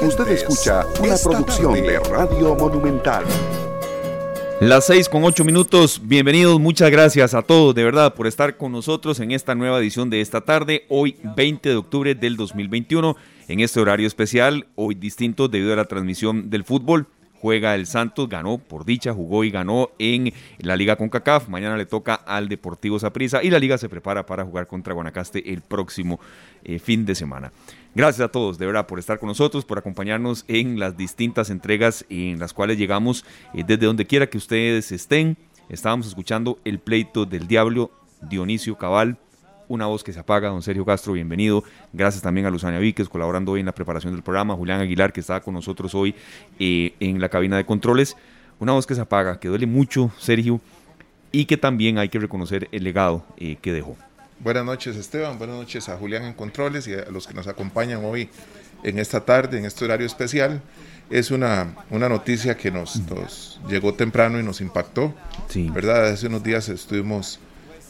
Usted escucha una producción de Radio Monumental. Las seis con ocho minutos, bienvenidos, muchas gracias a todos de verdad por estar con nosotros en esta nueva edición de esta tarde, hoy 20 de octubre del 2021, en este horario especial, hoy distinto debido a la transmisión del fútbol juega el Santos, ganó por dicha, jugó y ganó en la Liga CONCACAF. Mañana le toca al Deportivo Saprissa y la Liga se prepara para jugar contra Guanacaste el próximo eh, fin de semana. Gracias a todos, de verdad, por estar con nosotros, por acompañarnos en las distintas entregas en las cuales llegamos eh, desde donde quiera que ustedes estén. Estábamos escuchando el pleito del diablo Dionisio Cabal una voz que se apaga, don Sergio Castro, bienvenido. Gracias también a Luzania Víquez, colaborando hoy en la preparación del programa, Julián Aguilar, que estaba con nosotros hoy eh, en la cabina de controles. Una voz que se apaga, que duele mucho, Sergio, y que también hay que reconocer el legado eh, que dejó. Buenas noches, Esteban. Buenas noches a Julián en Controles y a los que nos acompañan hoy en esta tarde, en este horario especial. Es una, una noticia que nos, nos llegó temprano y nos impactó. Sí. ¿Verdad? Hace unos días estuvimos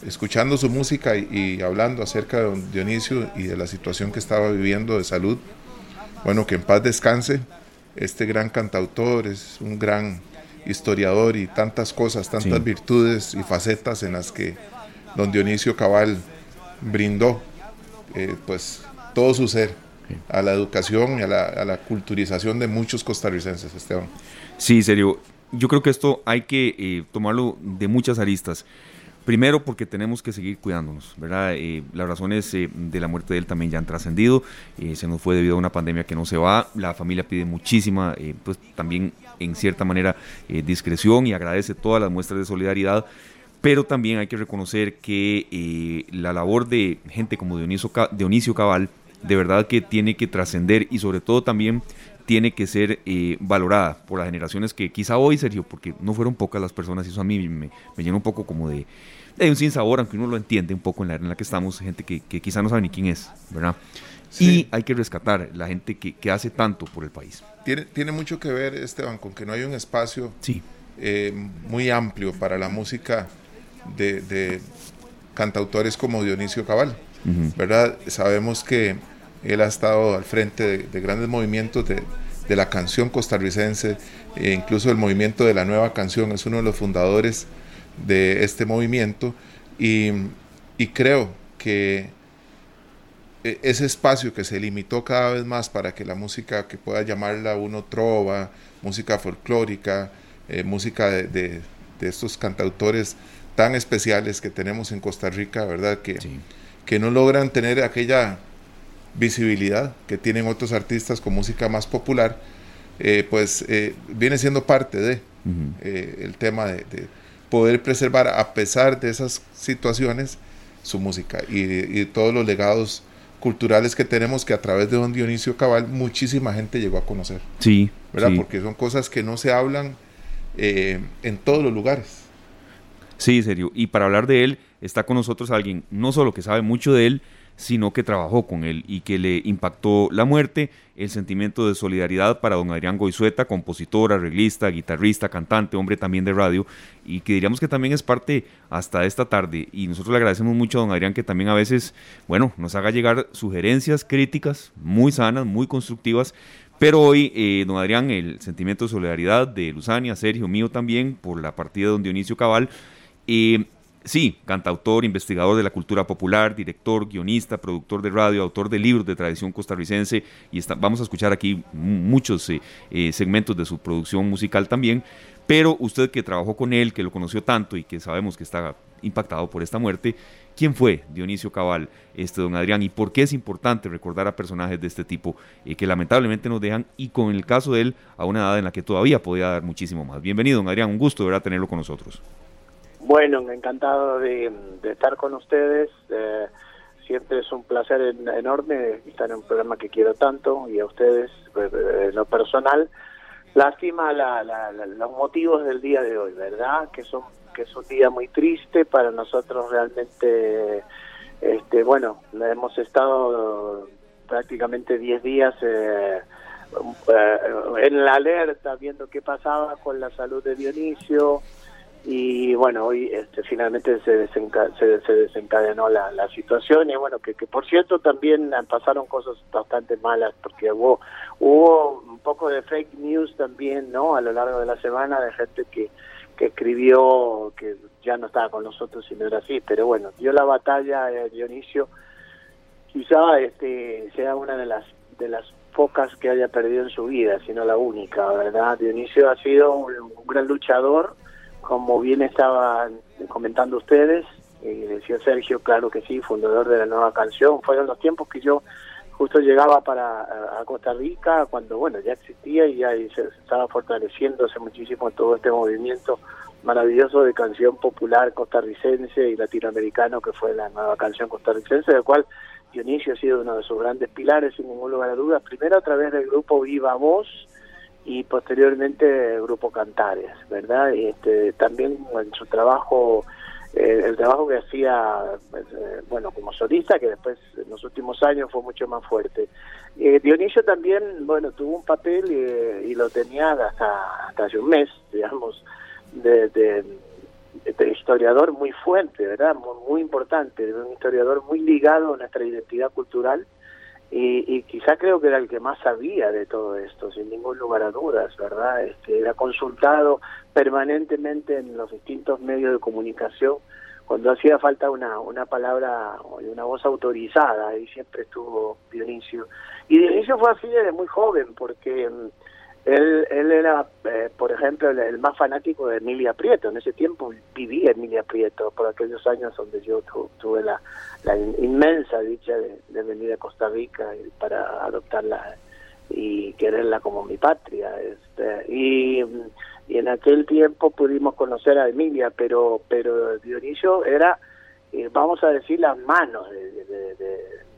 escuchando su música y, hablando acerca de don Dionisio y de la situación que estaba viviendo de salud. Bueno, que en paz descanse. Este gran cantautor es un gran historiador y tantas cosas, tantas virtudes y facetas en las que don Dionisio Cabal brindó eh, pues todo su ser a la educación y a la, culturización de muchos costarricenses, Esteban. Sí, serio. Yo creo que esto hay que eh, tomarlo de muchas aristas. Primero porque tenemos que seguir cuidándonos, ¿verdad? Eh, las razones eh, de la muerte de él también ya han trascendido, eh, se nos fue debido a una pandemia que no se va, la familia pide muchísima, pues también en cierta manera discreción y agradece todas las muestras de solidaridad, pero también hay que reconocer que la labor de gente como Dionisio, Dionisio Cabal, de verdad que tiene que trascender y sobre todo también tiene que ser valorada por las generaciones que quizá hoy, Sergio, porque no fueron pocas las personas, y eso a mí me, me llena un poco como de, hay un sinsabor, aunque uno lo entiende un poco en la era en la que estamos, gente que, que quizá no sabe ni quién es, ¿verdad? Y hay que rescatar la gente que, que, hace tanto por el país. Tiene, tiene mucho que ver, Esteban, con que no hay un espacio sí. eh, muy amplio para la música de, de cantautores como Dionisio Cabal, ¿verdad? Sabemos que él ha estado al frente de, grandes movimientos de, de, la canción costarricense, e incluso el movimiento de la nueva canción, es uno de los fundadores de este movimiento y, creo que e, ese espacio que se limitó cada vez más para que la música que pueda llamarla uno trova, música folclórica, eh, música de, estos cantautores tan especiales que tenemos en Costa Rica, ¿verdad? Que, que no logran tener aquella visibilidad que tienen otros artistas con música más popular, eh, pues eh, viene siendo parte de el tema de, poder preservar a pesar de esas situaciones su música y, todos los legados culturales que tenemos que a través de don Dionisio Cabal muchísima gente llegó a conocer. Sí. ¿Verdad? Porque son cosas que no se hablan eh, en todos los lugares. Sí, serio. Y para hablar de él está con nosotros alguien no solo que sabe mucho de él, sino que trabajó con él y que le impactó la muerte, el sentimiento de solidaridad para don Adrián Goizueta, compositor, arreglista, guitarrista, cantante, hombre también de radio, y que diríamos que también es parte hasta esta tarde. Y nosotros le agradecemos mucho a don Adrián que también a veces, bueno, nos haga llegar sugerencias, críticas muy sanas, muy constructivas. Pero hoy, eh, don Adrián, el sentimiento de solidaridad de Luzania, Sergio, mío también, por la partida de don Dionisio Cabal, Sí, cantautor, investigador de la cultura popular, director, guionista, productor de radio, autor de libros de tradición costarricense y vamos a escuchar aquí muchos eh, eh, segmentos de su producción musical también. Pero usted que trabajó con él, que lo conoció tanto y que sabemos que está impactado por esta muerte, ¿quién fue Dionisio Cabal, este don Adrián? ¿Y por qué es importante recordar a personajes de este tipo eh, que lamentablemente nos dejan y con el caso de él a una edad en la que todavía podía dar muchísimo más? Bienvenido, don Adrián, un gusto de verdad tenerlo con nosotros. Bueno, encantado de, estar con ustedes. Eh, siempre es un placer enorme estar en un programa que quiero tanto y a ustedes eh, en lo personal. Lástima los motivos del día de hoy, ¿verdad? Que son que es un día muy triste para nosotros realmente. Este, bueno, hemos estado prácticamente 10 días eh, en la alerta viendo qué pasaba con la salud de Dionisio y bueno, hoy este, finalmente se, se, desencadenó la, la, situación y bueno, que, que, por cierto también pasaron cosas bastante malas porque hubo, hubo un poco de fake news también, ¿no? A lo largo de la semana de gente que, que escribió que ya no estaba con nosotros y no era así, pero bueno, dio la batalla eh, Dionisio, quizá este sea una de las de las pocas que haya perdido en su vida, sino la única, ¿verdad? Dionisio ha sido un gran luchador, como bien estaban comentando ustedes, y decía Sergio, claro que sí, fundador de la nueva canción, fueron los tiempos que yo justo llegaba para a Costa Rica cuando bueno ya existía y ya se, estaba fortaleciéndose muchísimo todo este movimiento maravilloso de canción popular costarricense y latinoamericano que fue la nueva canción costarricense del cual Dionisio ha sido uno de sus grandes pilares sin ningún lugar a dudas. Primero a través del grupo Viva Voz y posteriormente grupo Cantares, ¿verdad? Este, también en su trabajo, eh, el trabajo que hacía, eh, bueno, como solista, que después en los últimos años fue mucho más fuerte. Eh, Dionisio también, bueno, tuvo un papel y, lo tenía hasta, hasta hace un mes, digamos, de, historiador muy fuerte, ¿verdad? Muy, muy importante, un historiador muy ligado a nuestra identidad cultural y, y, quizá creo que era el que más sabía de todo esto, sin ningún lugar a dudas, ¿verdad? Este, era consultado permanentemente en los distintos medios de comunicación cuando hacía falta una, una palabra y una voz autorizada, y siempre estuvo Dionisio. Y Dionisio fue así desde muy joven, porque mm, él, él era, eh, por ejemplo, el, más fanático de Emilia Prieto. En ese tiempo vivía Emilia Prieto, por aquellos años donde yo tuve la, inmensa dicha de, venir a Costa Rica para adoptarla y quererla como mi patria. Este, y, en aquel tiempo pudimos conocer a Emilia, pero, pero Dionisio era, eh, vamos a decir, las manos de,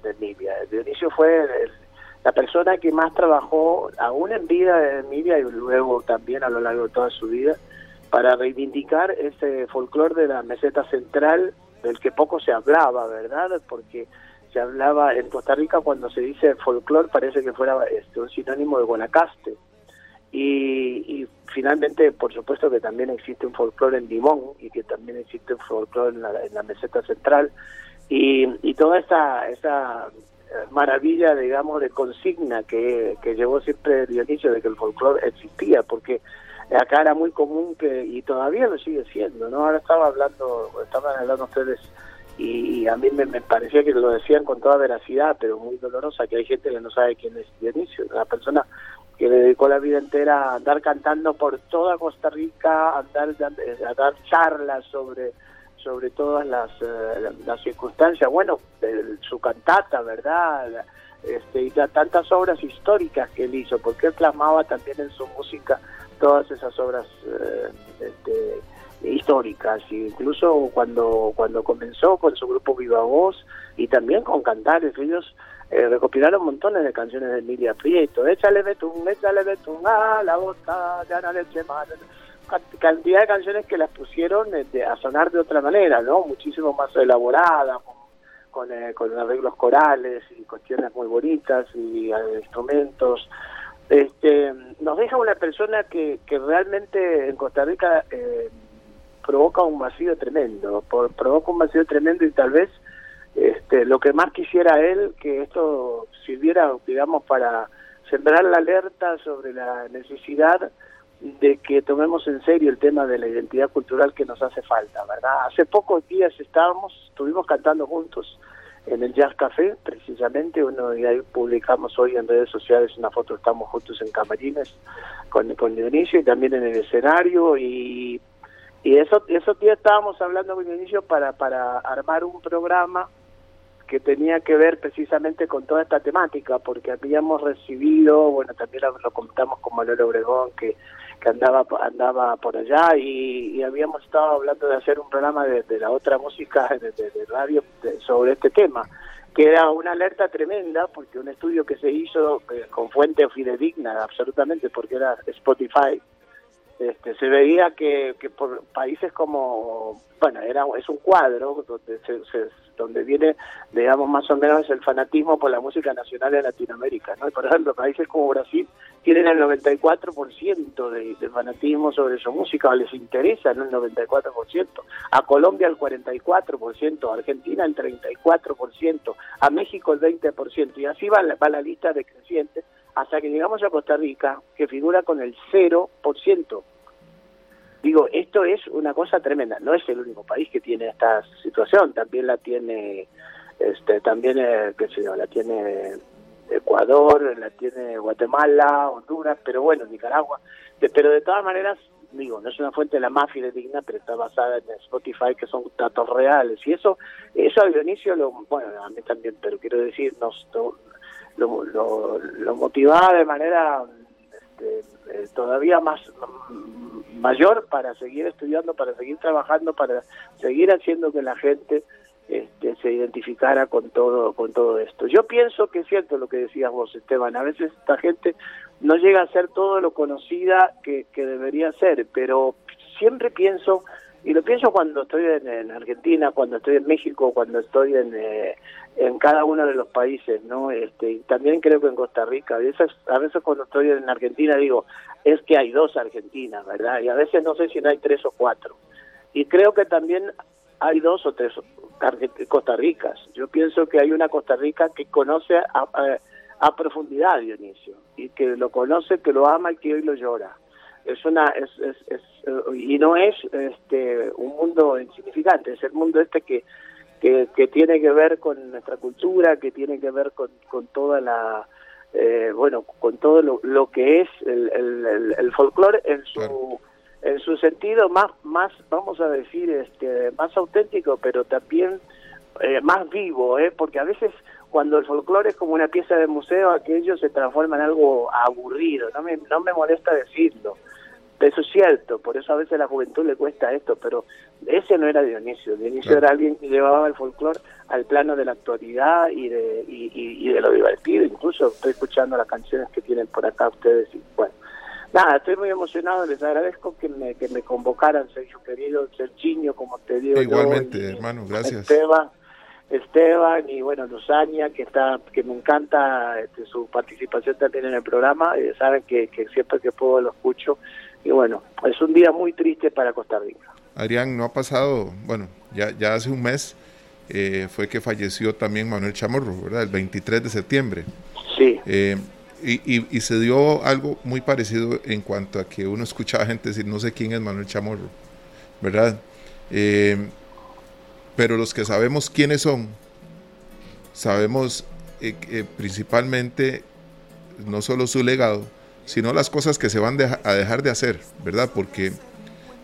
de Emilia. Dionisio fue el, la persona que más trabajó, aún en vida de Emilia y luego también a lo largo de toda su vida, para reivindicar ese folclore de la meseta central del que poco se hablaba, ¿verdad? Porque se hablaba en Costa Rica cuando se dice folclore parece que fuera este, un sinónimo de Guanacaste. Y, finalmente, por supuesto que también existe un folclore en Limón y que también existe un folclore en la, en la meseta central. Y, y toda esa, esa maravilla, digamos, de consigna que, que llevó siempre Dionisio de que el folclore existía, porque acá era muy común que, y todavía lo sigue siendo, ¿no? Ahora estaba hablando, estaban hablando ustedes y, a mí me, parecía que lo decían con toda veracidad, pero muy dolorosa, que hay gente que no sabe quién es Dionisio, una persona que le dedicó la vida entera a andar cantando por toda Costa Rica, a, andar, a dar charlas sobre sobre todas las, eh, las circunstancias, bueno, su cantata, ¿verdad? Este, y tantas obras históricas que él hizo, porque él plasmaba también en su música todas esas obras eh, este, históricas, e incluso cuando, cuando comenzó con su grupo Viva Voz y también con cantares, ellos eh, recopilaron montones de canciones de Emilia Prieto, échale betún, échale betún, a la bota, ya no madre cantidad de canciones que las pusieron este, a sonar de otra manera, ¿no? Muchísimo más elaborada, con, eh, con, arreglos corales y cuestiones muy bonitas y eh, instrumentos. Este, nos deja una persona que, que realmente en Costa Rica eh, provoca un vacío tremendo, provoca un vacío tremendo y tal vez este, lo que más quisiera él, que esto sirviera, digamos, para sembrar la alerta sobre la necesidad de que tomemos en serio el tema de la identidad cultural que nos hace falta, ¿verdad? Hace pocos días estábamos, estuvimos cantando juntos en el Jazz Café, precisamente, uno y ahí publicamos hoy en redes sociales una foto, estamos juntos en camarines con, con Dionisio y también en el escenario y, y eso, esos días estábamos hablando con Dionisio para, para armar un programa que tenía que ver precisamente con toda esta temática, porque habíamos recibido, bueno, también lo, comentamos con Manuel Obregón, que, andaba andaba por allá, y, habíamos estado hablando de hacer un programa de, la otra música de, radio sobre este tema, que era una alerta tremenda, porque un estudio que se hizo eh, con fuente fidedigna, absolutamente, porque era Spotify, este, se veía que, que por países como, bueno, era es un cuadro donde se, donde viene, digamos, más o menos el fanatismo por la música nacional de Latinoamérica, ¿no? por ejemplo, países como Brasil tienen el 94% de, de fanatismo sobre su música, o les interesa, ¿no? El 94%. A Colombia el 44%, a Argentina el 34%, a México el 20%, y así va la, va la lista decreciente hasta que llegamos a Costa Rica, que figura con el 0%. Digo, esto es una cosa tremenda. No es el único país que tiene esta situación. También la tiene, este, también, eh, qué sé yo, la tiene Ecuador, la tiene Guatemala, Honduras, pero bueno, Nicaragua. pero de todas maneras, digo, no es una fuente de la más fidedigna, pero está basada en Spotify, que son datos reales. Y eso, eso a Dionisio, lo, bueno, a mí también, pero quiero decir, nos, lo, lo, lo motivaba de manera este, eh, todavía más mayor para seguir estudiando, para seguir trabajando, para seguir haciendo que la gente este, se identificara con todo con todo esto. Yo pienso que es cierto lo que decías vos, Esteban. A veces esta gente no llega a ser todo lo conocida que debería ser, pero siempre pienso y lo pienso cuando estoy en, Argentina, cuando estoy en México, cuando estoy en, eh, en cada uno de los países, ¿no? Este, y también creo que en Costa Rica. A veces, a veces cuando estoy en Argentina digo, es que hay dos Argentinas, ¿verdad? Y a veces no sé si hay tres o cuatro. Y creo que también hay dos o tres Costa Ricas. Yo pienso que hay una Costa Rica que conoce a, a profundidad Dionisio, y que lo conoce, que lo ama y que hoy lo llora es una es, es, y no es este un mundo insignificante es el mundo este que, que, que tiene que ver con nuestra cultura que tiene que ver con, con toda la eh, bueno con todo lo, lo que es el, el, el, folclore en su en su sentido más más vamos a decir este más auténtico pero también eh, más vivo eh porque a veces cuando el folclore es como una pieza de museo, aquello se transforma en algo aburrido, no me, no me molesta decirlo. Eso es cierto, por eso a veces a la juventud le cuesta esto, pero ese no era Dionisio. Dionisio era alguien que llevaba el folclore al plano de la actualidad y de, y, de lo divertido. Incluso estoy escuchando las canciones que tienen por acá ustedes y bueno. Nada, estoy muy emocionado, les agradezco que me, que me convocaran, Sergio querido, Sergiño, como te digo. Igualmente, hermano, gracias. Esteban, Esteban y bueno, Luzania, que está que me encanta este, su participación también en el programa. Eh, saben que, que siempre que puedo lo escucho y bueno, es un día muy triste para Costa Rica. Adrián, no ha pasado, bueno, ya, ya hace un mes eh, fue que falleció también Manuel Chamorro, ¿verdad? El 23 de septiembre. Sí. Eh, y, y, se dio algo muy parecido en cuanto a que uno escuchaba gente decir, no sé quién es Manuel Chamorro, ¿verdad? Eh, pero los que sabemos quiénes son, sabemos principalmente no solo su legado, sino las cosas que se van a dejar de hacer, ¿verdad? Porque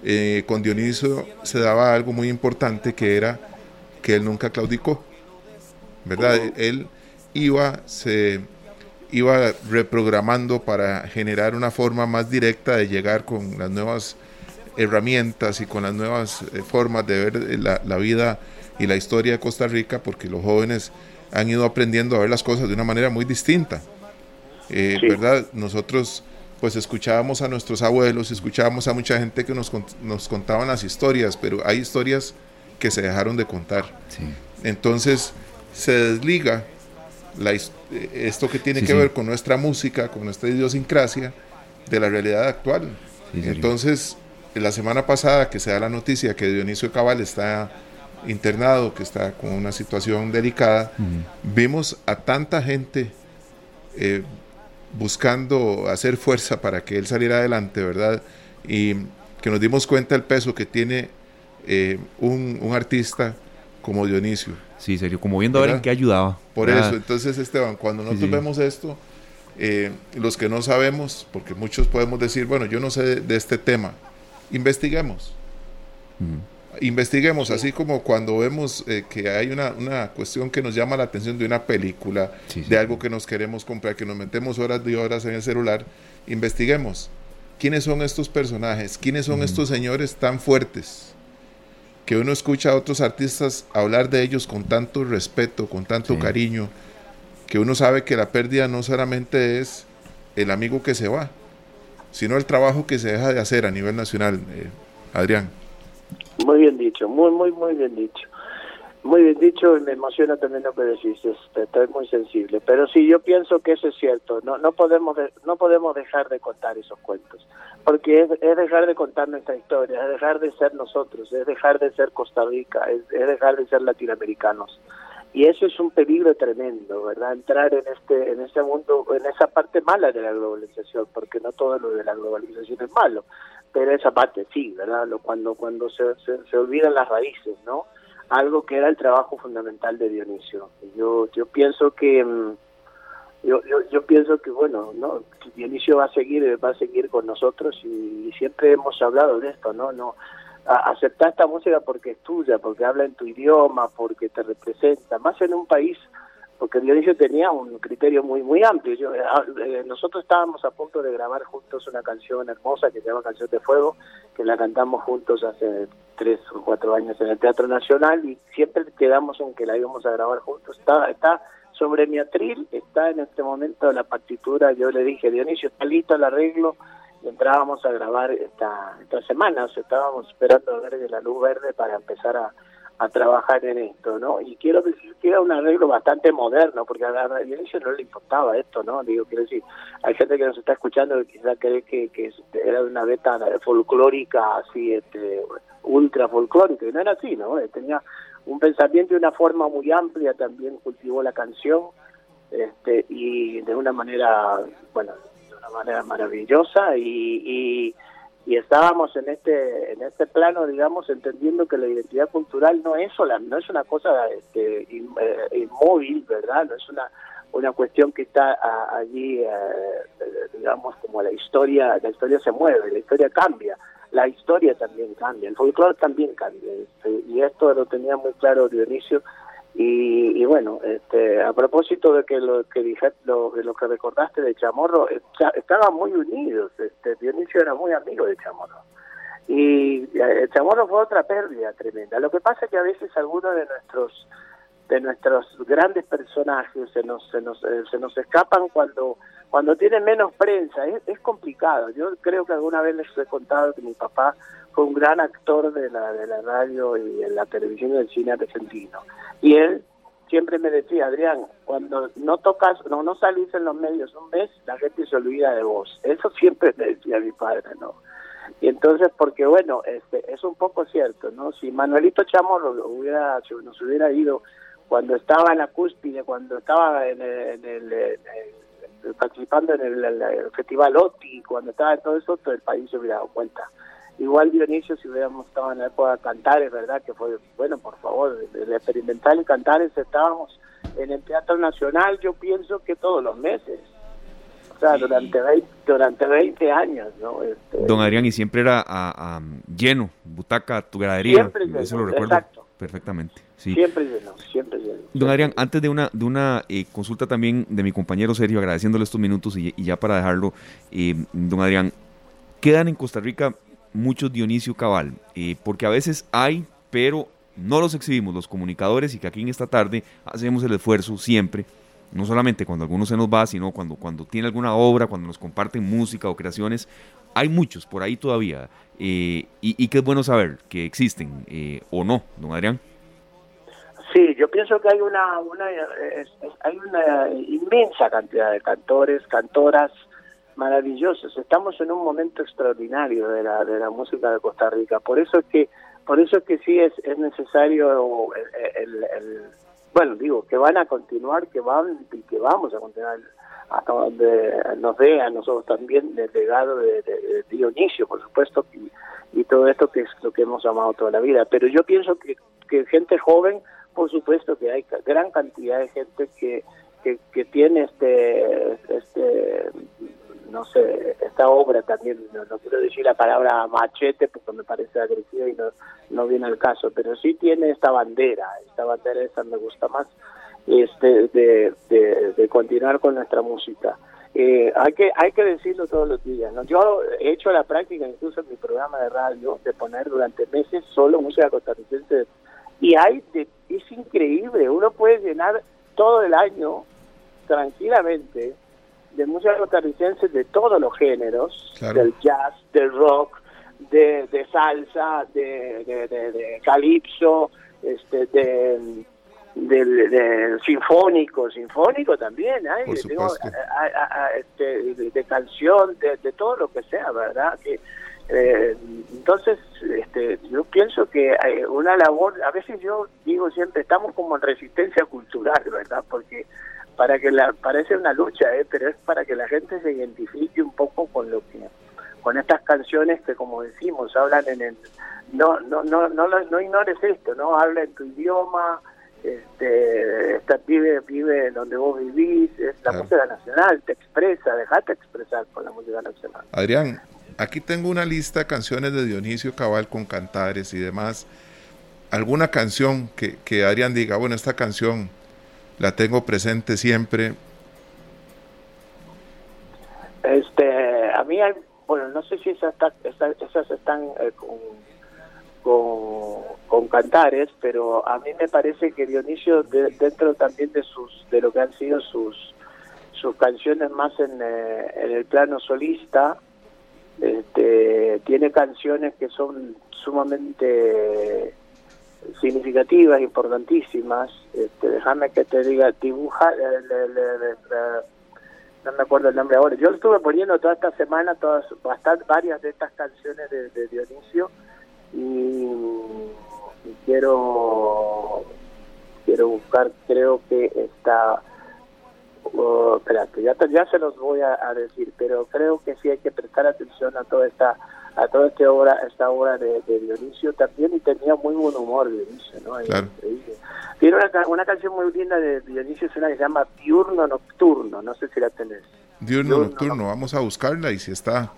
eh, con Dionisio se daba algo muy importante que era que él nunca claudicó, ¿verdad? Él iba, se iba reprogramando para generar una forma más directa de llegar con las nuevas herramientas y con las nuevas eh, formas de ver la, la, vida y la historia de Costa Rica, porque los jóvenes han ido aprendiendo a ver las cosas de una manera muy distinta. Eh, ¿Verdad? Nosotros pues escuchábamos a nuestros abuelos, escuchábamos a mucha gente que nos, nos contaban las historias, pero hay historias que se dejaron de contar. Entonces se desliga la, esto que tiene que ver con nuestra música, con nuestra idiosincrasia, de la realidad actual. Entonces, la semana pasada que se da la noticia que Dionisio Cabal está internado, que está con una situación delicada, vimos a tanta gente eh, buscando hacer fuerza para que él saliera adelante, ¿verdad? Y que nos dimos cuenta del peso que tiene eh, un, artista como Dionisio. Sí, serio, como viendo a ver en qué ayudaba. Por eso, entonces Esteban, cuando nosotros vemos esto, eh, los que no sabemos, porque muchos podemos decir, bueno, yo no sé de, este tema, investiguemos investiguemos, así como cuando vemos eh, que hay una, una, cuestión que nos llama la atención de una película, de algo que nos queremos comprar, que nos metemos horas y horas en el celular, investiguemos. ¿Quiénes son estos personajes? ¿Quiénes son estos señores tan fuertes? Que uno escucha a otros artistas hablar de ellos con tanto respeto, con tanto cariño, que uno sabe que la pérdida no solamente es el amigo que se va, sino el trabajo que se deja de hacer a nivel nacional. Eh, Adrián. Muy bien dicho, muy, muy, muy bien dicho. Muy bien dicho y me emociona también lo que decís, estoy muy sensible. Pero sí, yo pienso que eso es cierto, no no podemos no podemos dejar de contar esos cuentos, porque es, dejar de contar nuestra historia, es dejar de ser nosotros, es dejar de ser Costa Rica, es, dejar de ser latinoamericanos. Y eso es un peligro tremendo, ¿verdad? Entrar en este en ese mundo, en esa parte mala de la globalización, porque no todo lo de la globalización es malo, pero esa parte sí, ¿verdad? Cuando cuando se, se olvidan las raíces, ¿no? algo que era el trabajo fundamental de Dionisio. Yo yo pienso que mm, yo, yo, pienso que bueno, no Dionisio va a seguir va a seguir con nosotros y, siempre hemos hablado de esto, ¿no? No aceptar esta música porque es tuya, porque habla en tu idioma, porque te representa, más en un país porque Dionisio tenía un criterio muy muy amplio. Eh, ah, eh, nosotros estábamos a punto de grabar juntos una canción hermosa que se llama Canción de Fuego, que la cantamos juntos hace tres o cuatro años en el Teatro Nacional y siempre quedamos en que la íbamos a grabar juntos. Está, está sobre mi atril, está en este momento la partitura. Yo le dije, Dionisio, está listo el arreglo. Y entrábamos a grabar esta, esta semana, o sea, estábamos esperando ver la luz verde para empezar a a trabajar en esto, ¿no? Y quiero decir que era un arreglo bastante moderno, porque a la inicio no le importaba esto, ¿no? Digo, quiero decir, hay gente que nos está escuchando que quizá cree que, que era una beta folclórica, así, este, ultra folclórica, y no era así, ¿no? Eh, tenía un pensamiento y una forma muy amplia, también cultivó la canción, este, y de una manera, bueno, de una manera maravillosa, y, y y estábamos en este en este plano digamos entendiendo que la identidad cultural no es sola no es una cosa este, eh, inmóvil verdad no es una una cuestión que está allí eh, digamos como la historia la historia se mueve la historia cambia la historia también cambia el folclore también cambia este, y esto lo tenía muy claro Dionisio y, y, bueno, este, a propósito de que lo que dije, lo, lo que recordaste de Chamorro, estaban muy unidos. Este, Dionisio era muy amigo de Chamorro. Y eh, Chamorro fue otra pérdida tremenda. Lo que pasa es que a veces algunos de nuestros de nuestros grandes personajes se nos se nos, eh, se nos escapan cuando cuando tienen menos prensa. Es, es complicado. Yo creo que alguna vez les he contado que mi papá fue un gran actor de la, de la radio y en la televisión y del cine argentino. Y él siempre me decía, Adrián, cuando no tocas, no, no salís en los medios un mes, la gente se olvida de vos. Eso siempre me decía mi padre, ¿no? Y entonces, porque bueno, este, es un poco cierto, ¿no? Si Manuelito Chamorro hubiera, nos hubiera ido cuando estaba en la cúspide, cuando estaba en el, participando en el, Festival OTI, cuando estaba en todo eso, todo el país se hubiera dado cuenta. Igual Dionisio, si hubiéramos estado en la época de Cantares, ¿verdad? Que fue, bueno, por favor, de, experimental y Cantares estábamos en el Teatro Nacional, yo pienso que todos los meses. O sea, durante 20, durante 20 años, ¿no? Este, Don Adrián, y siempre era a, lleno, butaca, tu gradería. Siempre lleno, eso lo recuerdo exacto. perfectamente. Sí. Siempre lleno, siempre lleno. Don Adrián, antes de una, de una eh, consulta también de mi compañero Sergio, agradeciéndole estos minutos y, ya para dejarlo, eh, don Adrián, quedan en Costa Rica muchos Dionisio Cabal, eh, porque a veces hay, pero no los exhibimos los comunicadores y que aquí en esta tarde hacemos el esfuerzo siempre, no solamente cuando alguno se nos va, sino cuando, cuando tiene alguna obra, cuando nos comparten música o creaciones, hay muchos por ahí todavía eh, y, que es bueno saber que existen eh, o no, don Adrián. Sí, yo pienso que hay una, una hay una inmensa cantidad de cantores, cantoras, maravillosos. Estamos en un momento extraordinario de la, de la música de Costa Rica. Por eso es que, por eso es que sí es, es necesario el, el, bueno, digo, que van a continuar, que van y que vamos a continuar hasta donde nos dé a nosotros también el legado de, de, Dionisio, por supuesto, y, y, todo esto que es lo que hemos amado toda la vida. Pero yo pienso que, que gente joven, por supuesto que hay gran cantidad de gente que, que, que tiene este, este no sé, esta obra también, no, quiero decir la palabra machete porque me parece agresiva y no, no viene al caso, pero sí tiene esta bandera, esta bandera esa me gusta más, este de, de, continuar con nuestra música. Eh, hay que hay que decirlo todos los días. ¿no? Yo he hecho la práctica, incluso en mi programa de radio, de poner durante meses solo música costarricense. Y hay es increíble, uno puede llenar todo el año tranquilamente de música costarricense de todos los géneros, del jazz, del rock, de, salsa, de, de, calipso, este, de, de, sinfónico, sinfónico también, hay, este, de, canción, de, todo lo que sea, ¿verdad? Que, eh, entonces, este, yo pienso que hay una labor, a veces yo digo siempre, estamos como en resistencia cultural, ¿verdad? Porque para que la, parece una lucha, ¿eh? pero es para que la gente se identifique un poco con lo que con estas canciones que como decimos hablan en el no no no no no ignores esto no habla en tu idioma este esta, vive vive donde vos vivís es la música nacional te expresa dejate expresar con la música nacional. Adrián aquí tengo una lista de canciones de Dionisio Cabal con cantares y demás. Alguna canción que, que Adrián diga bueno esta canción la tengo presente siempre. Este a mí bueno, no sé si esas, esas, están eh, con, con, cantares, pero a mí me parece que Dionisio, dentro también de sus de lo que han sido sus sus canciones más en, eh, en el plano solista, este, tiene canciones que son sumamente significativas, importantísimas. Este, déjame que te diga, dibuja, no me acuerdo el nombre ahora. Yo estuve poniendo toda esta semana todas bastante varias de estas canciones de, Dionisio y, quiero quiero buscar, creo que está oh, espérate, ya, ya se los voy a, decir, pero creo que sí hay que prestar atención a toda esta a toda esta obra, esta obra de, Dionisio también y tenía muy buen humor Dionisio, ¿no? Tiene una, una, canción muy linda de Dionisio, es una que se llama Diurno Nocturno, no sé si la tenés. Diurno, Nocturno, vamos a buscarla y si está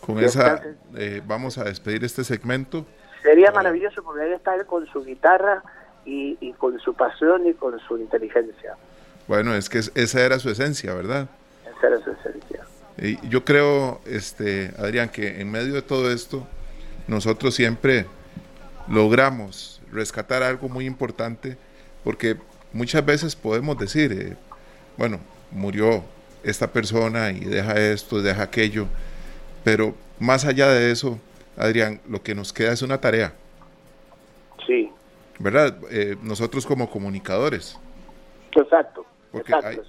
con esa, eh, vamos a despedir este segmento. Sería maravilloso porque ahí está él con su guitarra y, y con su pasión y con su inteligencia. Bueno, es que esa era su esencia, ¿verdad? Esa era su esencia. Y yo creo, este, Adrián, que en medio de todo esto, nosotros siempre logramos rescatar algo muy importante, porque muchas veces podemos decir, eh, bueno, murió esta persona y deja esto, deja aquello, pero más allá de eso, Adrián, lo que nos queda es una tarea. Sí. ¿Verdad? Eh, nosotros como comunicadores. Exacto. Porque hay,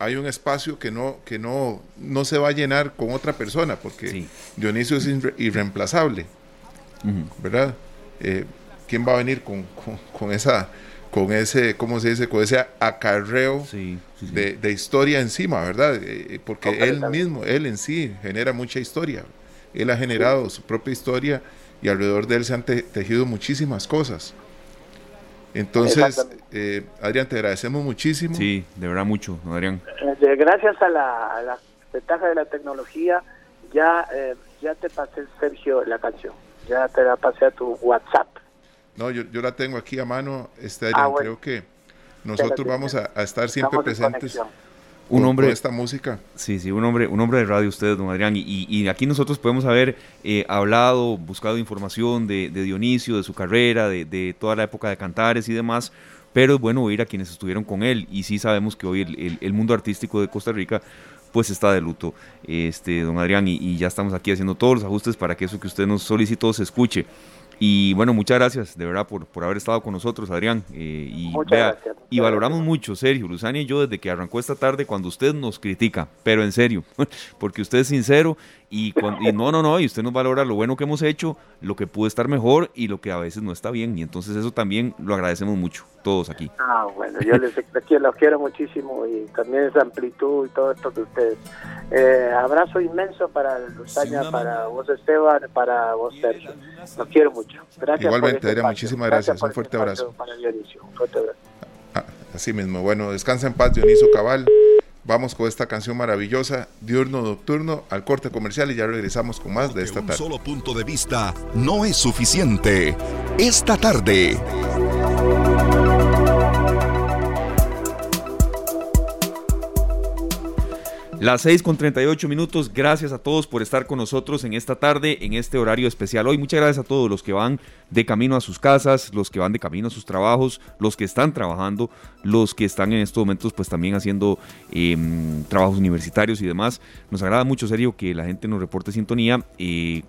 un espacio que no que no no se va a llenar con otra persona, porque Dionisio es irreemplazable, ¿verdad? Eh, ¿Quién va a venir con, con, esa con ese, ¿cómo se dice? Con ese acarreo de, historia encima, ¿verdad? Eh, eh, porque él mismo, él en sí, genera mucha historia. Él ha generado su propia historia y alrededor de él se han tejido muchísimas cosas. Entonces, eh, Adrián, te agradecemos muchísimo. Sí, de verdad mucho, Adrián. Eh, gracias a la, a la ventaja de la tecnología, ya, eh, ya te pasé, Sergio, la canción. Ya te la pasé a tu WhatsApp. No, yo, yo la tengo aquí a mano, este, Adrián. Ah, creo que nosotros vamos a, estar siempre presentes un hombre de esta música. Sí, sí, un hombre, un hombre de radio usted, don Adrián. Y, y aquí nosotros podemos haber eh, hablado, buscado información de, Dionisio, de su carrera, de, toda la época de cantares y demás. Pero es bueno oír a quienes estuvieron con él. Y sí sabemos que hoy el, el, mundo artístico de Costa Rica pues está de luto, este, don Adrián, y, y, ya estamos aquí haciendo todos los ajustes para que eso que usted nos solicitó se escuche. Y bueno, muchas gracias de verdad por, por haber estado con nosotros, Adrián. Eh, y, y valoramos mucho, Sergio, Luzania y yo, desde que arrancó esta tarde, cuando usted nos critica, pero en serio, porque usted es sincero y, no, no, no, y usted nos valora lo bueno que hemos hecho, lo que pudo estar mejor y lo que a veces no está bien. Y entonces eso también lo agradecemos mucho, todos aquí. Ah, bueno, yo les los quiero muchísimo y también esa amplitud y todo esto de ustedes. Eh, abrazo inmenso para Luzania, para vos Esteban, para vos Sergio. Los quiero mucho. Gracias. Igualmente, este muchísimas gracias. un fuerte abrazo. Para Dionisio. Un fuerte abrazo. Ah, así mismo. Bueno, descansa en paz, Dionisio Cabal. Vamos con esta canción maravillosa, Diurno Nocturno, al corte comercial y ya regresamos con más de esta tarde. Un solo punto de vista no es suficiente. Esta tarde. Las 6 con 38 minutos, gracias a todos por estar con nosotros en esta tarde, en este horario especial. Hoy muchas gracias a todos los que van de camino a sus casas, los que van de camino a sus trabajos, los que están trabajando, los que están en estos momentos pues también haciendo em, trabajos universitarios y demás. Nos agrada mucho, serio, que la gente nos reporte sintonía. Eh,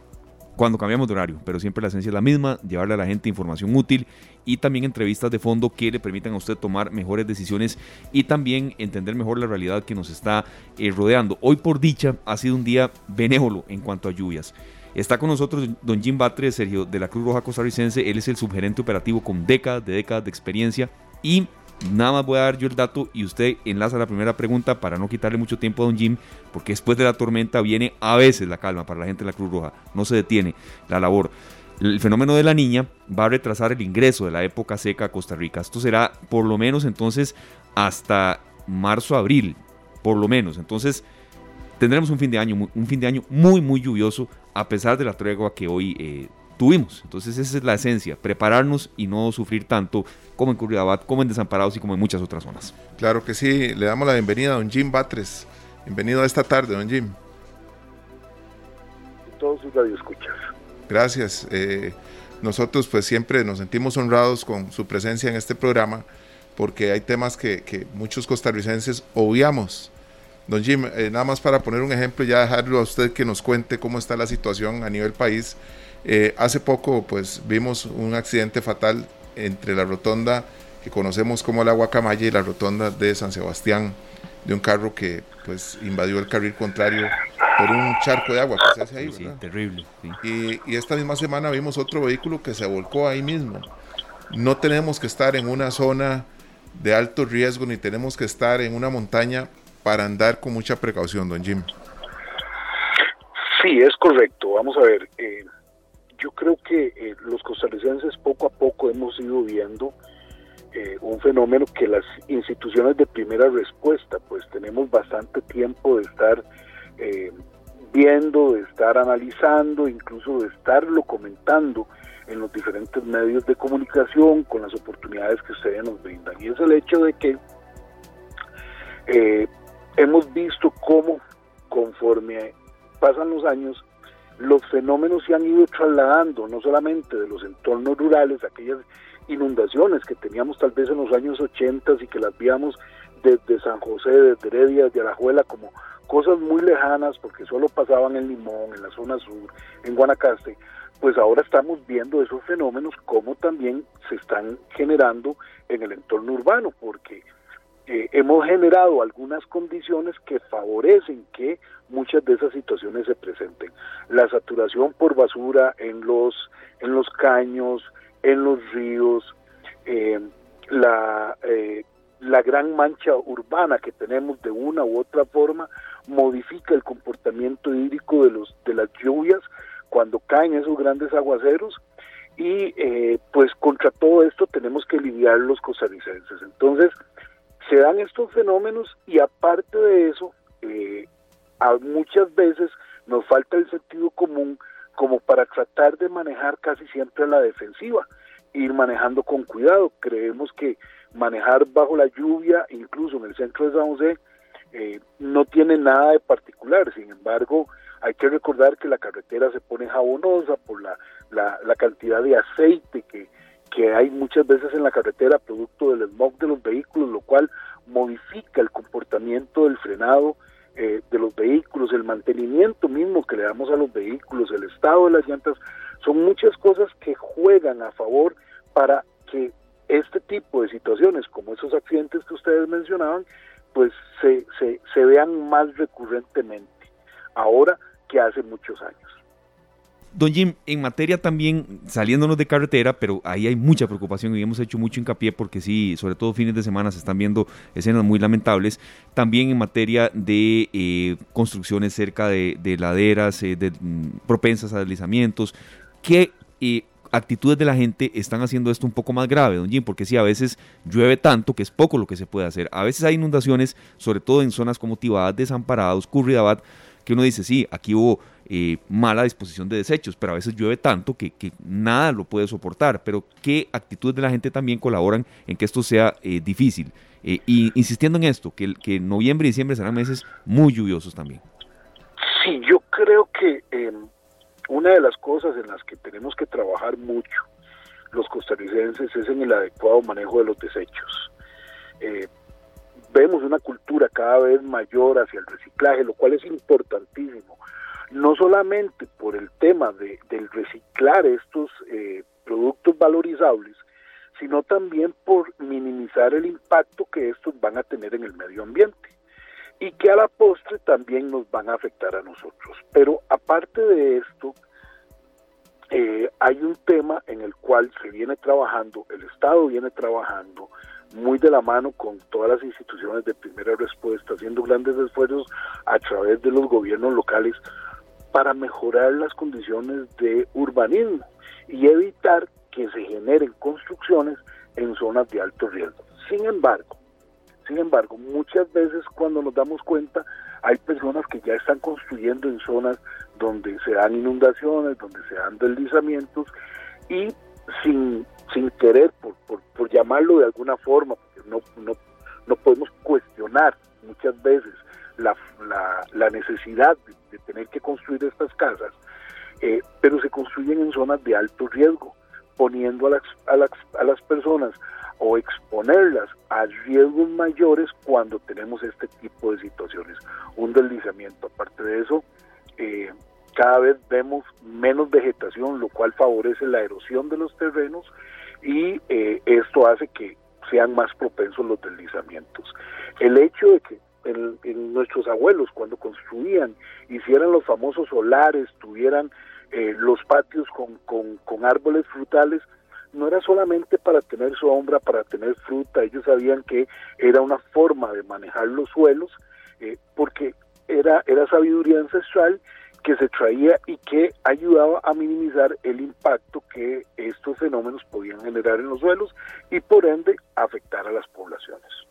cuando cambiamos de horario, pero siempre la esencia es la misma, llevarle a la gente información útil y también entrevistas de fondo que le permitan a usted tomar mejores decisiones y también entender mejor la realidad que nos está eh, rodeando. Hoy por dicha ha sido un día benévolo en cuanto a lluvias. Está con nosotros don Jim Batre, Sergio, de la Cruz Roja Costarricense. Él es el subgerente operativo con décadas de décadas de experiencia y Nada más voy a dar yo el dato y usted enlaza la primera pregunta para no quitarle mucho tiempo a don Jim, porque después de la tormenta viene a veces la calma para la gente de la Cruz Roja, no se detiene la labor. El fenómeno de la niña va a retrasar el ingreso de la época seca a Costa Rica. Esto será por lo menos entonces hasta marzo-abril, por lo menos. Entonces tendremos un fin de año, un fin de año muy, muy lluvioso, a pesar de la tregua que hoy eh, tuvimos. Entonces esa es la esencia, prepararnos y no sufrir tanto como en Curridabat, como en Desamparados y como en muchas otras zonas. Claro que sí, le damos la bienvenida a don Jim Batres. Bienvenido a esta tarde, don Jim. Todos sus radioescuchas. Gracias. Eh, nosotros pues siempre nos sentimos honrados con su presencia en este programa porque hay temas que, muchos costarricenses obviamos. Don Jim, eh, nada más para poner un ejemplo, ya dejarlo a usted que nos cuente cómo está la situación a nivel país eh, hace poco pues vimos un accidente fatal entre la rotonda que conocemos como la Guacamaya y la rotonda de San Sebastián de un carro que pues invadió el carril contrario por un charco de agua que se hace ahí. Sí, terrible. Y, y, esta misma semana vimos otro vehículo que se volcó ahí mismo. No tenemos que estar en una zona de alto riesgo ni tenemos que estar en una montaña para andar con mucha precaución, don Jim. Sí, es correcto. Vamos a ver. Eh, yo creo que eh, los costarricenses poco a poco hemos ido viendo eh, un fenómeno que las instituciones de primera respuesta, pues tenemos bastante tiempo de estar eh, viendo, de estar analizando, incluso de estarlo comentando en los diferentes medios de comunicación con las oportunidades que ustedes nos brindan. Y es el hecho de que hemos visto cómo conforme pasan los años, los fenómenos se han ido trasladando no solamente de los entornos rurales, aquellas inundaciones que teníamos tal vez en los años 80 y que las víamos desde San José, desde Heredia, desde Alajuela, como cosas muy lejanas porque solo pasaban en Limón, en la zona sur, en Guanacaste, pues ahora estamos viendo esos fenómenos como también se están generando en el entorno urbano, porque eh, hemos generado algunas condiciones que favorecen que muchas de esas situaciones se presenten. La saturación por basura en los, en los caños, en los ríos, eh, la, eh, la gran mancha urbana que tenemos de una u otra forma modifica el comportamiento hídrico de, los, de las lluvias cuando caen esos grandes aguaceros y pues contra todo esto tenemos que lidiar los costarricenses. Entonces, se dan estos fenómenos y aparte de eso, eh, muchas veces nos falta el sentido común como para tratar de manejar casi siempre a la defensiva, ir manejando con cuidado. Creemos que manejar bajo la lluvia, incluso en el centro de San José, eh, no tiene nada de particular. Sin embargo, hay que recordar que la carretera se pone jabonosa por la, la, la cantidad de aceite que, que hay muchas veces en la carretera producto del smog de los vehículos, lo cual modifica el comportamiento del frenado eh, de los vehículos, el mantenimiento mismo que le damos a los vehículos, el estado de las llantas, son muchas cosas que juegan a favor para que este tipo de situaciones, como esos accidentes que ustedes mencionaban, pues se, se, se vean más recurrentemente ahora que hace muchos años. Don Jim, en materia también, saliéndonos de carretera, pero ahí hay mucha preocupación y hemos hecho mucho hincapié porque sí, sobre todo fines de semana se están viendo escenas muy lamentables. También en materia de eh, construcciones cerca de, laderas, eh, de, mm, propensas a deslizamientos. ¿Qué eh, actitudes de la gente están haciendo esto un poco más grave, don Jim? Porque sí, a veces llueve tanto que es poco lo que se puede hacer. A veces hay inundaciones, sobre todo en zonas como Tibadas, Desamparados, Curridabat, que uno dice, sí, aquí hubo eh, mala disposición de desechos, pero a veces llueve tanto que, nada lo puede soportar. Pero qué actitudes de la gente también colaboran en que esto sea eh, difícil. Eh, y insistiendo en esto, que, que noviembre y diciembre serán meses muy lluviosos también. Sí, yo creo que em, una de las cosas en las que tenemos que trabajar mucho los costarricenses es en el adecuado manejo de los desechos. vemos una cultura cada vez mayor hacia el reciclaje, lo cual es importantísimo no solamente por el tema de, del reciclar estos eh, productos valorizables, sino también por minimizar el impacto que estos van a tener en el medio ambiente y que a la postre también nos van a afectar a nosotros. Pero aparte de esto, eh, hay un tema en el cual se viene trabajando, el Estado viene trabajando muy de la mano con todas las instituciones de primera respuesta, haciendo grandes esfuerzos a través de los gobiernos locales para mejorar las condiciones de urbanismo y evitar que se generen construcciones en zonas de alto riesgo. Sin embargo, sin embargo, muchas veces cuando nos damos cuenta hay personas que ya están construyendo en zonas donde se dan inundaciones, donde se dan deslizamientos y sin, sin querer, por, por, llamarlo de alguna forma, porque no, no, no podemos cuestionar muchas veces la, la, necesidad de, tener que construir estas casas, eh, pero se construyen en zonas de alto riesgo, poniendo a las, a las, a las personas o exponerlas a riesgos mayores cuando tenemos este tipo de situaciones. Un deslizamiento, aparte de eso, eh, cada vez vemos menos vegetación, lo cual favorece la erosión de los terrenos y eh, esto hace que sean más propensos los deslizamientos. El hecho de que en, nuestros abuelos cuando construían, hicieran los famosos solares, tuvieran eh, los patios con, con, con árboles frutales, no era solamente para tener sombra, para tener fruta, ellos sabían que era una forma de manejar los suelos, eh, porque era, era sabiduría ancestral que se traía y que ayudaba a minimizar el impacto que estos fenómenos podían generar en los suelos y por ende afectar a las poblaciones.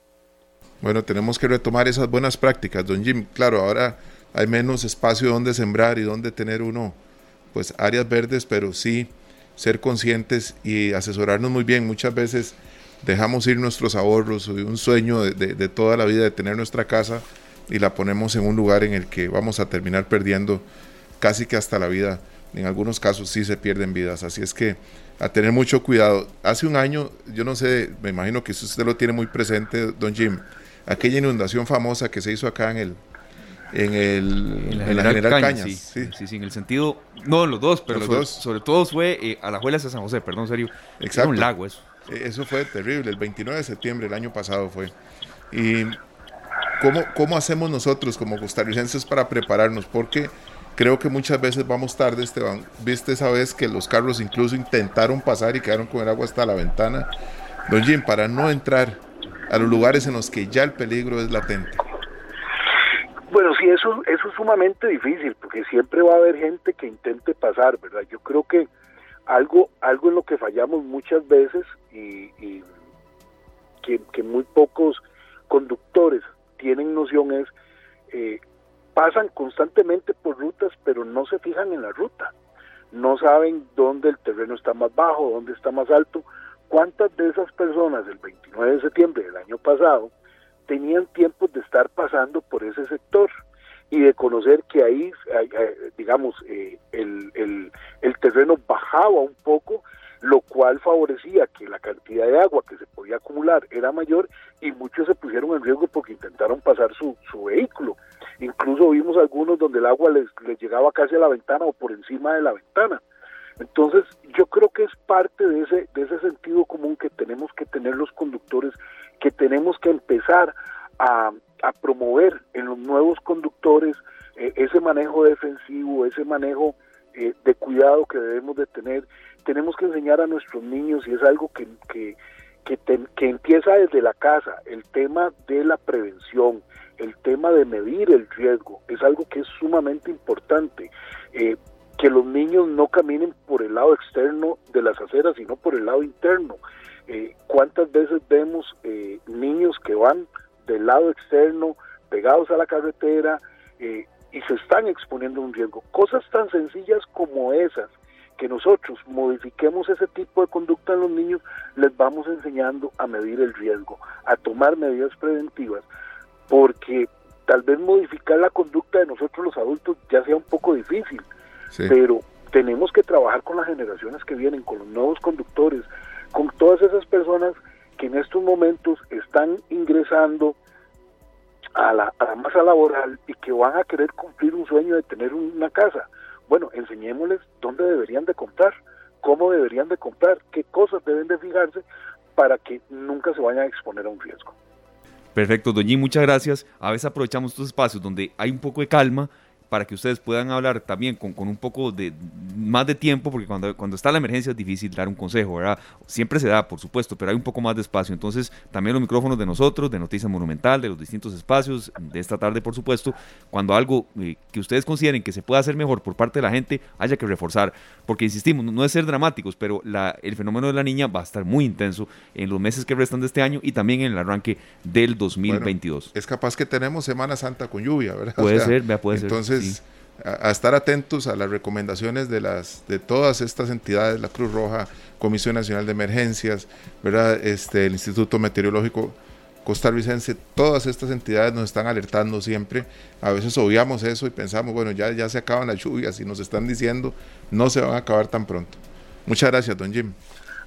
Bueno, tenemos que retomar esas buenas prácticas, don Jim. Claro, ahora hay menos espacio donde sembrar y donde tener uno, pues áreas verdes, pero sí ser conscientes y asesorarnos muy bien. Muchas veces dejamos ir nuestros ahorros, un sueño de, toda la vida de tener nuestra casa y la ponemos en un lugar en el que vamos a terminar perdiendo casi que hasta la vida. En algunos casos sí se pierden vidas, así es que a tener mucho cuidado. Hace un año, yo no sé, me imagino que usted lo tiene muy presente, don Jim, aquella inundación famosa que se hizo acá en el, en, el, en la, General, Cañas. sí, sí. sí, en el sentido, no, los dos, pero sobre, todo fue eh, a la Juela de San José, perdón, serio. Exacto. un lago eso. E, eso fue terrible, el 29 de septiembre del año pasado fue. Y ¿cómo, cómo hacemos nosotros como costarricenses para prepararnos? Porque creo que muchas veces vamos tarde, Esteban. Viste esa vez que los carros incluso intentaron pasar y quedaron con el agua hasta la ventana. Don Jim, para no entrar a los lugares en los que ya el peligro es latente. Bueno, sí, eso, eso es sumamente difícil, porque siempre va a haber gente que intente pasar, ¿verdad? Yo creo que algo, algo en lo que fallamos muchas veces y, que, muy pocos conductores tienen noción es, eh, pasan constantemente por rutas, pero no se fijan en la ruta. No saben dónde el terreno está más bajo, dónde está más alto. ¿Cuántas de esas personas el 29 de septiembre del año pasado tenían tiempo de estar pasando por ese sector y de conocer que ahí, digamos, eh, el, el, terreno bajaba un poco, lo cual favorecía que la cantidad de agua que se podía acumular era mayor y muchos se pusieron en riesgo porque intentaron pasar su, vehículo. Incluso vimos algunos donde el agua les llegaba casi a la ventana o por encima de la ventana. Entonces, yo creo que es parte de ese, de ese sentido común que tenemos que tener los conductores, que tenemos que empezar a, promover en los nuevos conductores eh, ese manejo defensivo, ese manejo eh, de cuidado que debemos de tener. Tenemos que enseñar a nuestros niños, y es algo que, que, que, empieza desde la casa, el tema de la prevención, el tema de medir el riesgo, es algo que es sumamente importante. Eh, que los niños no caminen por el lado externo de las aceras, sino por el lado interno. Eh, ¿Cuántas veces vemos eh, niños que van del lado externo, pegados a la carretera, eh, y se están exponiendo a un riesgo? Cosas tan sencillas como esas, que nosotros modifiquemos ese tipo de conducta en los niños, les vamos enseñando a medir el riesgo, a tomar medidas preventivas, porque tal vez modificar la conducta de nosotros los adultos ya sea un poco difícil, pero tenemos que trabajar con las generaciones que vienen, con los nuevos conductores, con todas esas personas que en estos momentos están ingresando a la, a la masa laboral y que van a querer cumplir un sueño de tener una casa. Bueno, enseñémosles dónde deberían de comprar, cómo deberían de comprar, qué cosas deben de fijarse para que nunca se vayan a exponer a un riesgo. Perfecto, Doñi, muchas gracias. A veces aprovechamos estos espacios donde hay un poco de calma para que ustedes puedan hablar también con, con, un poco de más de tiempo, porque cuando, cuando está la emergencia es difícil dar un consejo, ¿verdad? Siempre se da, por supuesto, pero hay un poco más de espacio. Entonces, también los micrófonos de nosotros, de Noticia Monumental, de los distintos espacios, de esta tarde, por supuesto, cuando algo eh, que ustedes consideren que se pueda hacer mejor por parte de la gente, haya que reforzar, porque insistimos, no es ser dramáticos, pero la, el fenómeno de la niña va a estar muy intenso en los meses que restan de este año y también en el arranque del 2022. es capaz que tenemos Semana Santa con lluvia, ¿verdad? Puede ser, puede ser. Entonces, a, estar atentos a las recomendaciones de, las, de todas estas entidades, la Cruz Roja, Comisión Nacional de Emergencias, ¿verdad? Este, el Instituto Meteorológico costarricense, todas estas entidades nos están alertando siempre. A veces obviamos eso y pensamos, bueno, ya, ya se acaban las lluvias y nos están diciendo, no se van a acabar tan pronto. Muchas gracias, don Jim.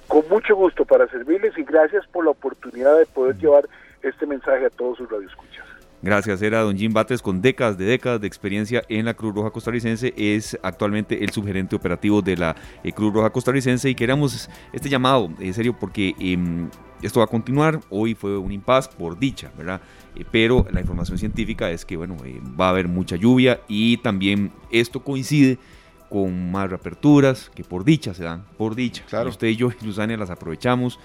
Con mucho gusto para servirles y gracias por la oportunidad de poder llevar este mensaje a todos sus radioescuchas. Gracias, era don Jim Batres con décadas de décadas de experiencia en la Cruz Roja Costarricense, es actualmente el subgerente operativo de la eh, Cruz Roja Costarricense y queremos este llamado, en serio, porque em, esto va a continuar, hoy fue un impas por dicha, ¿verdad? Eh, pero la información científica es que, bueno, eh, va a haber mucha lluvia y también esto coincide con más reaperturas que por dicha se dan, por dicha. Claro. usted y yo, Luzania, las aprovechamos,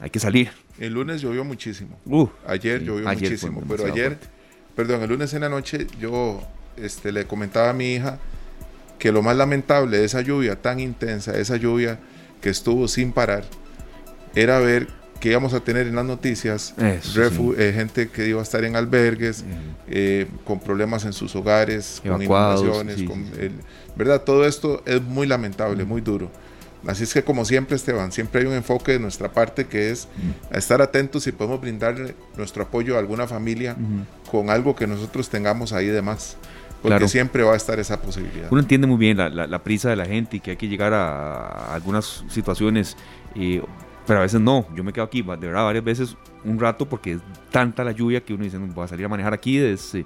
hay que salir, el lunes llovió muchísimo. ayer llovió muchísimo, pero ayer, perdón, el lunes en la noche yo este, le comentaba a mi hija que lo más lamentable de esa lluvia tan intensa, esa lluvia que estuvo sin parar, era ver que íbamos a tener en las noticias eh, gente que iba a estar en albergues, eh, con problemas en sus hogares, con inundaciones, ¿verdad? Todo esto es muy lamentable, muy duro. Así es que como siempre, Esteban, siempre hay un enfoque de nuestra parte que es estar atentos si podemos brindarle nuestro apoyo a alguna familia con algo que nosotros tengamos ahí de más. Porque siempre va a estar esa posibilidad. Uno entiende muy bien la, prisa de la gente y que hay que llegar a, algunas situaciones, eh, pero a veces no. Yo me quedo aquí, de verdad, varias veces un rato porque es tanta la lluvia que uno dice, no, voy a salir a manejar aquí desde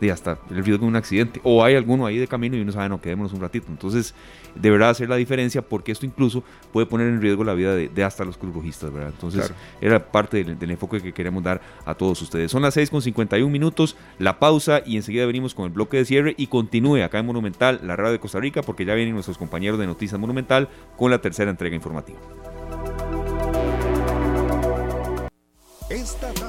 de hasta el riesgo de un accidente. O hay alguno ahí de camino y uno sabe, no, quedémonos un ratito. Entonces, deberá hacer la diferencia porque esto incluso puede poner en riesgo la vida de, hasta los cruzrojistas, ¿verdad? Entonces, era parte del, enfoque que queremos dar a todos ustedes. Son las 6 con 51 minutos, la pausa y enseguida venimos con el bloque de cierre y continúe acá en Monumental, la radio de Costa Rica, porque ya vienen nuestros compañeros de Noticias Monumental con la tercera entrega informativa.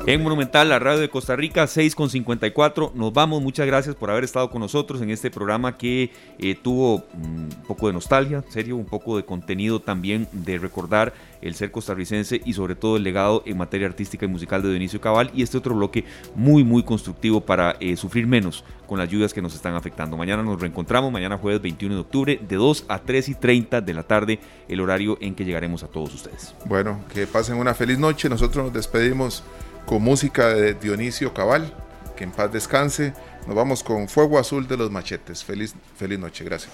En Monumental, la radio de Costa Rica, 6.54. Nos vamos, muchas gracias por haber estado con nosotros en este programa que eh, tuvo mm, un poco de nostalgia, serio, un poco de contenido también de recordar el ser costarricense y sobre todo el legado en materia artística y musical de Dionisio Cabal y este otro bloque muy muy constructivo para eh, sufrir menos con las lluvias que nos están afectando. Mañana nos reencontramos, mañana jueves 21 de octubre de 2 a 3 y 30 de la tarde, el horario en que llegaremos a todos ustedes. Bueno, que pasen una feliz noche, nosotros nos despedimos con música de Dionisio Cabal, que en paz descanse. Nos vamos con Fuego Azul de los Machetes. Feliz, feliz noche, gracias.